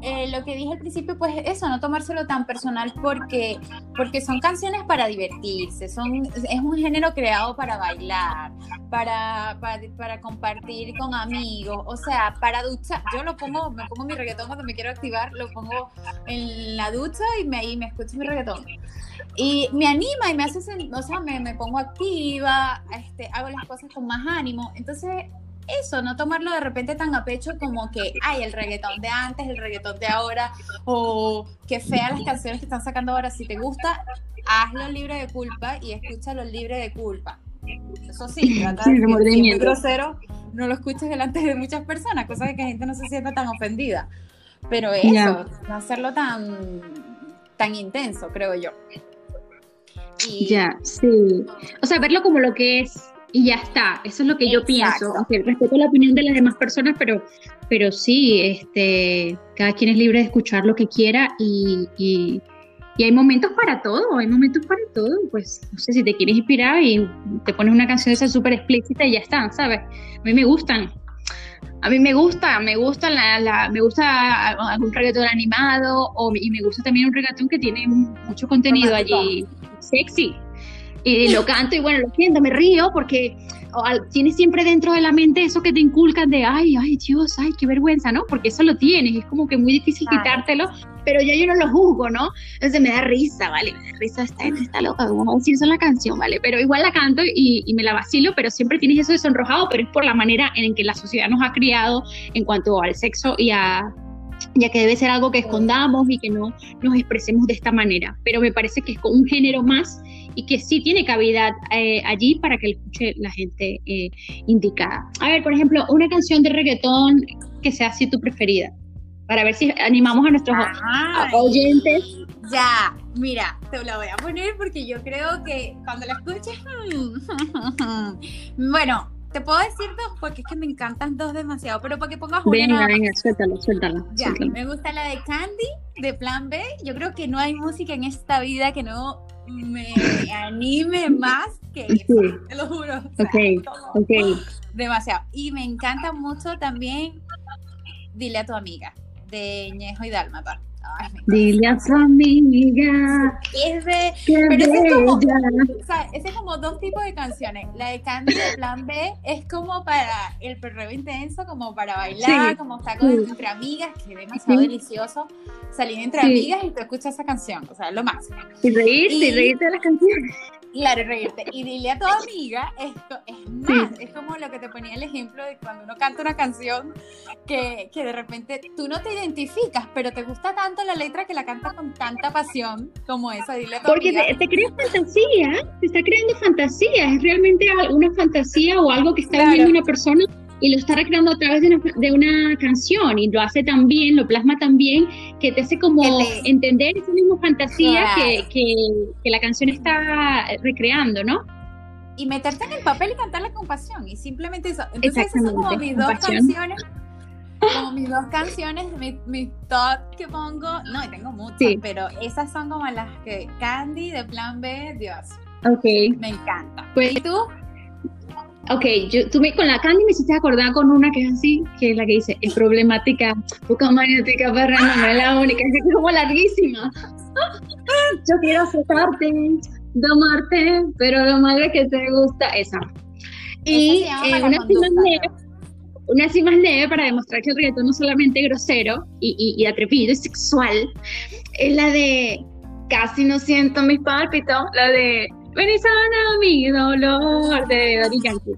eh, lo que dije al principio, pues eso, no tomárselo tan personal porque, porque son canciones para divertirse, son, es un género creado para bailar, para, para, compartir con amigos, o sea, para ducha. Yo lo pongo, me pongo mi reggaetón cuando me quiero activar, lo pongo en la ducha y me, y me escucho mi reggaetón. Y me anima y me hace, o sea, me, me pongo activa, este, hago las cosas con más ánimo. Entonces, eso, no tomarlo de repente tan a pecho como que, ay, el reggaetón de antes, el reggaetón de ahora, o que feas las canciones que están sacando ahora. Si te gusta, hazlo libre de culpa y escúchalo libre de culpa. Eso sí, trata sí, de grosero, no lo escuches delante de muchas personas, cosa de que la gente no se sienta tan ofendida. Pero eso, no hacerlo tan, tan intenso, creo yo. Ya, sí. O sea, verlo como lo que es y ya está. Eso es lo que yo pienso. Aunque respeto la opinión de las demás personas, pero, pero sí, este, cada quien es libre de escuchar lo que quiera y, y, hay momentos para todo, hay momentos para todo. Pues no sé si te quieres inspirar y te pones una canción esa súper explícita y ya está, ¿sabes? A mí me gustan. A mí me gusta, me gusta la, me gusta algún reggaetón animado o, y me gusta también un reggaetón que tiene mucho contenido allí sexy, y lo canto y bueno, lo siento, me río porque tienes siempre dentro de la mente eso que te inculcan de, ay, ay, Dios, ay, qué vergüenza, ¿no? Porque eso lo tienes, es como que muy difícil quitártelo, pero ya yo no lo juzgo, ¿no? Entonces me da risa, ¿vale? Me da risa, gente está loca, vamos a decir eso en la canción, ¿vale? Pero igual la canto y, y me la vacilo, pero siempre tienes eso de sonrojado, pero es por la manera en que la sociedad nos ha criado en cuanto al sexo y a ya que debe ser algo que escondamos y que no nos expresemos de esta manera. Pero me parece que es un género más y que sí tiene cavidad eh, allí para que escuche la gente eh, indicada. A ver, por ejemplo, una canción de reggaetón que sea así tu preferida, para ver si animamos a nuestros oyentes. Ya, mira, te la voy a poner porque yo creo que cuando la escuches, bueno, te puedo decir dos porque es que me encantan dos demasiado, pero para que pongas una. Venga, venga, suéltalo, suéltalo. Ya, me gusta la de Candy, de Plan B. Yo creo que no hay música en esta vida que no me anime más que eso, te lo juro. ok, Demasiado. Y me encanta mucho también Dile a tu amiga, de Ñejo y Dálmata. Dile a su amiga. Es de, pero ese es, como, ese es como dos tipos de canciones. La de Candy de Plan B es como para el perreo intenso, como para bailar, como estar con, entre amigas, que es demasiado delicioso salir entre amigas y tú escuchas esa canción. O sea, es lo máximo. Y reírte, y, reírte de las canciones. Claro, reírte. Y dile a tu amiga, esto es más, es como lo que te ponía el ejemplo de cuando uno canta una canción que, que de repente tú no te identificas, pero te gusta tanto la letra que la canta con tanta pasión como esa, dile a Porque te, te, creas fantasía, te está creando fantasía, es realmente una fantasía o algo que está viviendo una persona y lo está recreando a través de una, de una, canción y lo hace tan bien, lo plasma tan bien que te hace como entender esa misma fantasía que, que, que, la canción está recreando, ¿no? Y meterte en el papel y cantarla con pasión y simplemente eso. Entonces esas son como mis dos canciones como mis dos canciones, mi, top que pongo, no, tengo muchas, pero esas son como las que Candy de Plan B, Dios. Ok. Me encanta. Pues, ¿Y tú? Ok, yo, tú me, con la Candy me hiciste acordar con una que es así, que es la que dice, es problemática, poca magnética, perra, no es la única, es como larguísima. yo quiero aceptarte, domarte, pero lo malo es que te gusta esa. Y eh, una una así más leve para demostrar que el reggaetón no es solamente grosero y, y, atrevido y sexual, es la de Casi no siento mis pálpitos, la de Ven y sana mi dolor de Daddy Yankee.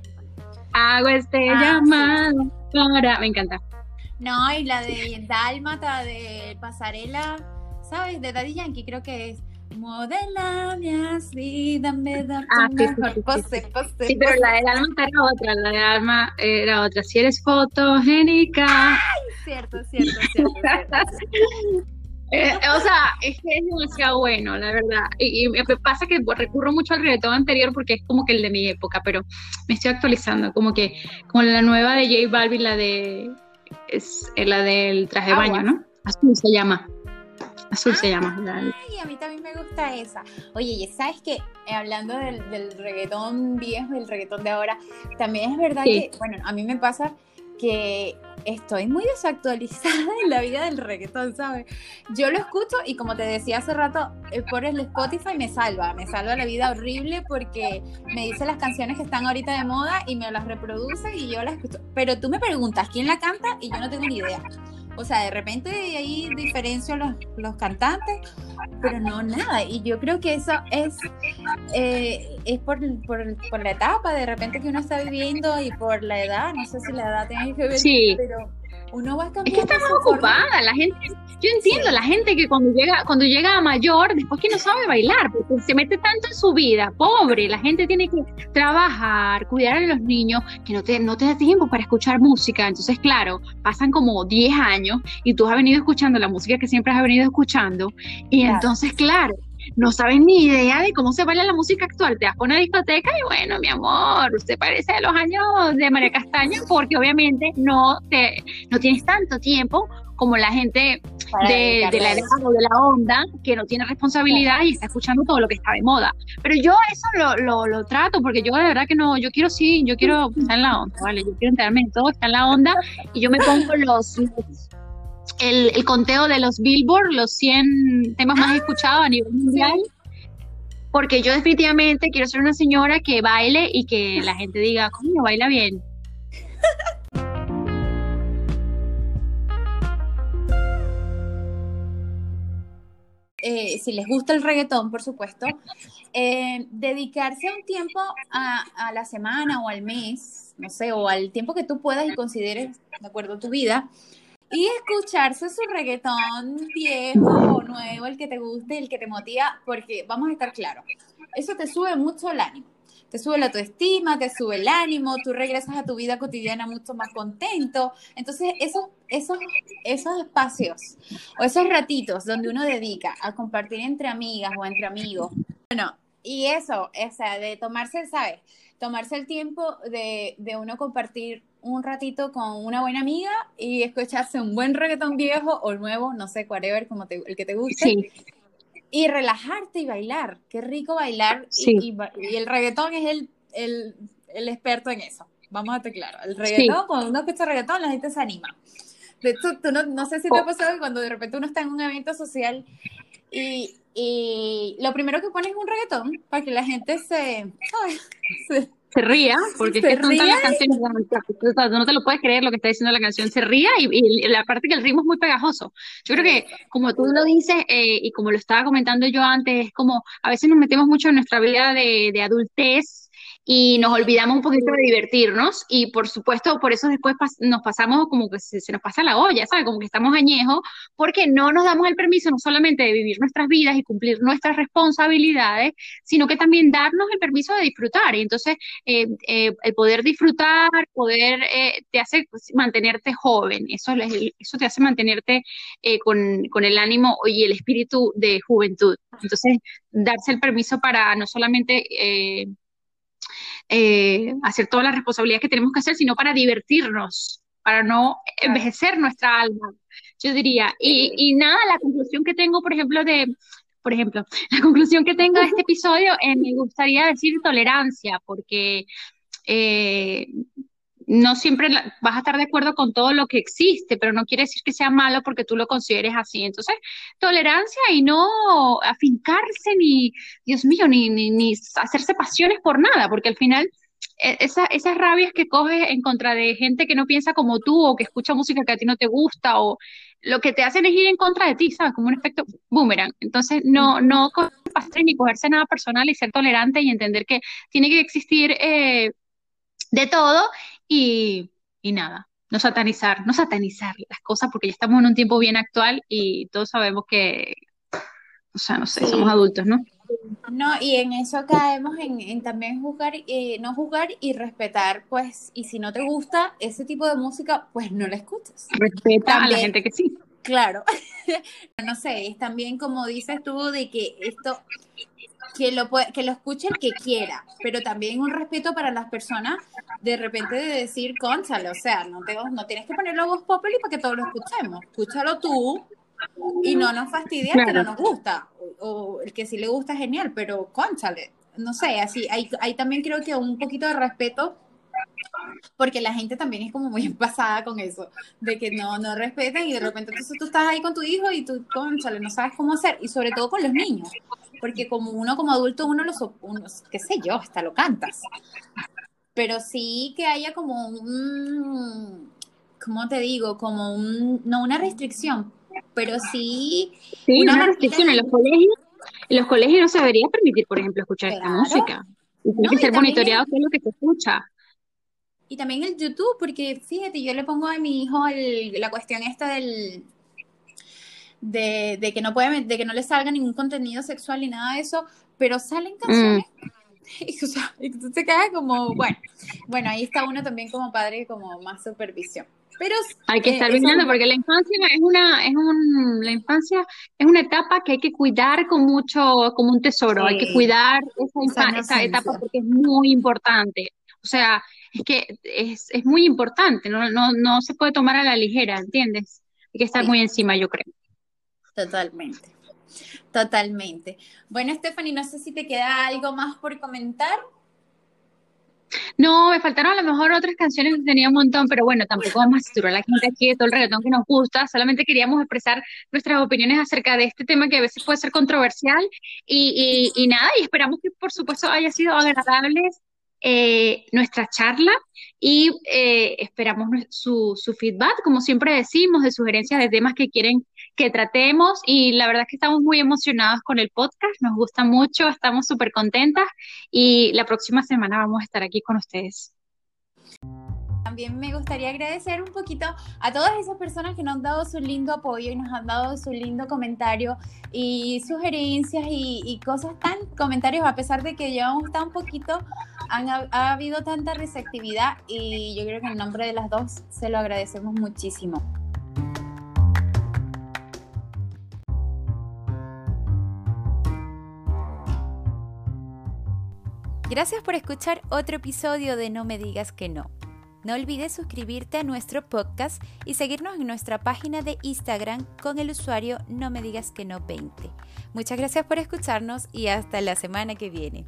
Hago este ah, llamado para... Me encanta. No, y la de Dálmata, de Pasarela, ¿sabes? De Daddy Yankee creo que es Modelame así, dame da ah, sí, mejor sí, pose, pose, Sí, pero la de alma era otra, la de alma era otra. Si eres fotogénica. Ay, cierto, cierto, cierto. cierto, Eh, o sea, es que es demasiado bueno, la verdad. Y, me pasa que recurro mucho al reggaetón anterior porque es como que el de mi época, pero me estoy actualizando, como que como la nueva de J Balvin, la de es la del traje de baño, ¿no? Azul se llama. Azul se llama. Ay, a mí también me gusta esa. Oye, y sabes que eh, hablando del, del, reggaetón viejo, del reggaetón de ahora, también es verdad que, bueno, a mí me pasa que estoy muy desactualizada en la vida del reggaetón, ¿sabes? Yo lo escucho y como te decía hace rato, eh, por el Spotify me salva, me salva la vida horrible porque me dice las canciones que están ahorita de moda y me las reproduce y yo las escucho. Pero tú me preguntas quién la canta y yo no tengo ni idea. O sea, de repente ahí diferencio los, los cantantes, pero no nada. Y yo creo que eso es, eh, es por, por, por, la etapa de repente que uno está viviendo y por la edad. No sé si la edad tiene que ver, sí. pero uno va a Es que está más ocupada, la gente, yo entiendo, la gente que cuando llega, cuando llega a mayor, después que no sabe bailar, porque se mete tanto en su vida, pobre, la gente tiene que trabajar, cuidar a los niños, que no te, no te da tiempo para escuchar música, entonces claro, pasan como 10 años y tú has venido escuchando la música que siempre has venido escuchando, y entonces claro, no sabes ni idea de cómo se baila la música actual. Te vas a una discoteca y bueno, mi amor, usted parece de los años de María Castaña porque obviamente no, te, no tienes tanto tiempo como la gente de, la edad o de la onda que no tiene responsabilidad y está escuchando todo lo que está de moda. Pero yo eso lo, lo, trato porque yo de verdad que no, yo quiero sí, yo quiero estar en la onda, ¿vale? Yo quiero enterarme en todo, está en la onda y yo me pongo los el, conteo de los Billboard, los 100 temas más escuchados a nivel mundial. Porque yo definitivamente quiero ser una señora que baile y que la gente diga, coño, baila bien. Eh, si les gusta el reggaetón, por supuesto, eh, dedicarse un tiempo a, a, la semana o al mes, no sé, o al tiempo que tú puedas y consideres de acuerdo a tu vida, y escucharse su reggaetón viejo o nuevo, el que te guste, el que te motiva, porque vamos a estar claros, eso te sube mucho el ánimo. Te sube la autoestima, te sube el ánimo, tú regresas a tu vida cotidiana mucho más contento. Entonces, esos, esos, esos espacios o esos ratitos donde uno dedica a compartir entre amigas o entre amigos, bueno, y eso, o sea, de tomarse, ¿sabes? Tomarse el tiempo de, de uno compartir un ratito con una buena amiga y escucharse un buen reggaetón viejo o nuevo, no sé, whatever, como el que te guste. Y relajarte y bailar. Qué rico bailar. Y, el reggaetón es el, el, el, experto en eso. Vamos a claro. El reggaetón, cuando uno escucha reggaetón, la gente se anima. De hecho, tú no, no sé si te ha oh. pasado cuando de repente uno está en un evento social y, y lo primero que pones es un reggaetón para que la gente se, se se ría, porque es que tonta las canciones, no te lo puedes creer lo que está diciendo la canción, se ría y, la parte que el ritmo es muy pegajoso. Yo creo que, como tú lo dices, eh, y como lo estaba comentando yo antes, es como a veces nos metemos mucho en nuestra vida de, de adultez y nos olvidamos un poquito de divertirnos y por supuesto por eso después nos pasamos como que se, nos pasa la olla, ¿sabes? Como que estamos añejos porque no nos damos el permiso no solamente de vivir nuestras vidas y cumplir nuestras responsabilidades, sino que también darnos el permiso de disfrutar. Y entonces eh, eh, el poder disfrutar, poder, eh, te hace mantenerte joven, eso, eso te hace mantenerte con, con el ánimo y el espíritu de juventud. Entonces, darse el permiso para no solamente eh, hacer todas las responsabilidades que tenemos que hacer, sino para divertirnos, para no envejecer nuestra alma, yo diría. Y, y nada, la conclusión que tengo, por ejemplo, de, por ejemplo, la conclusión que tengo de este episodio, eh, me gustaría decir tolerancia, porque eh, no siempre vas a estar de acuerdo con todo lo que existe, pero no quiere decir que sea malo porque tú lo consideres así. Entonces, tolerancia y no afincarse ni, Dios mío, ni, ni, hacerse pasiones por nada, porque al final e, esa, esas rabias que coges en contra de gente que no piensa como tú o que escucha música que a ti no te gusta o lo que te hacen es ir en contra de ti, ¿sabes? Como un efecto boomerang. Entonces, no, no ni cogerse nada personal y ser tolerante y entender que tiene que existir eh, de todo y, nada, no satanizar, no satanizar las cosas porque ya estamos en un tiempo bien actual y todos sabemos que, o sea, no sé, somos adultos, ¿no? No, y en eso caemos en, también juzgar, eh, no juzgar y respetar, pues, y si no te gusta ese tipo de música, pues no la escuches. Respeta a la gente que sí. Claro, no sé, es también como dices tú de que esto, que lo, que lo escuche el que quiera, pero también un respeto para las personas de repente de decir, conchale, o sea, no, te, no tienes que ponerlo a voz popular para que todos lo escuchemos, escúchalo tú y no nos fastidia que no nos gusta, o, el que sí le gusta genial, pero conchale, no sé, así, hay, hay también creo que un poquito de respeto porque la gente también es como muy pasada con eso, de que no, no respetan y de repente entonces tú estás ahí con tu hijo y tú, conchale, no sabes cómo hacer, y sobre todo con los niños, porque como uno como adulto, uno los, uno, qué sé yo, hasta lo cantas, pero sí que haya como un, ¿cómo te digo? Como un, no una restricción, pero sí... Sí, una, restricción en los colegios. En los colegios no se debería permitir, por ejemplo, escuchar esta música. tiene que ser monitoreado todo lo que se escucha. Y también el YouTube, porque fíjate, yo le pongo a mi hijo la cuestión esta del de, que no puede, de que no le salga ningún contenido sexual ni nada de eso, pero salen canciones. Mm. Y, o sea, tú te quedas como, bueno, bueno, ahí está uno también como padre, como más supervisión. Pero hay que estar vigilando porque la infancia es una es un la infancia es una etapa que hay que cuidar con mucho como un tesoro, hay que cuidar esa, esa etapa porque es muy importante. O sea, es que es, es muy importante, no, no, no se puede tomar a la ligera, ¿entiendes? Hay que estar muy encima, yo creo. Totalmente, totalmente. Bueno, Stephanie, no sé si te queda algo más por comentar. No, me faltaron a lo mejor otras canciones que tenía un montón, pero bueno, tampoco vamos a saturar a la gente aquí de todo el reggaetón que nos gusta, solamente queríamos expresar nuestras opiniones acerca de este tema que a veces puede ser controversial y, y, y nada, y esperamos que por supuesto haya sido agradable eh, nuestra charla y eh, esperamos su, su, feedback, como siempre decimos, de sugerencias de temas que quieren que tratemos y la verdad es que estamos muy emocionados con el podcast, nos gusta mucho, estamos súper contentas y la próxima semana vamos a estar aquí con ustedes. Me gustaría agradecer un poquito a todas esas personas que nos han dado su lindo apoyo y nos han dado su lindo comentario y sugerencias y, cosas tan comentarios, a pesar de que llevamos tan poquito, han, ha habido tanta receptividad y yo creo que en nombre de las dos se lo agradecemos muchísimo. Gracias por escuchar otro episodio de No me digas que no. No olvides suscribirte a nuestro podcast y seguirnos en nuestra página de Instagram con el usuario No me digas que no 20. Muchas gracias por escucharnos y hasta la semana que viene.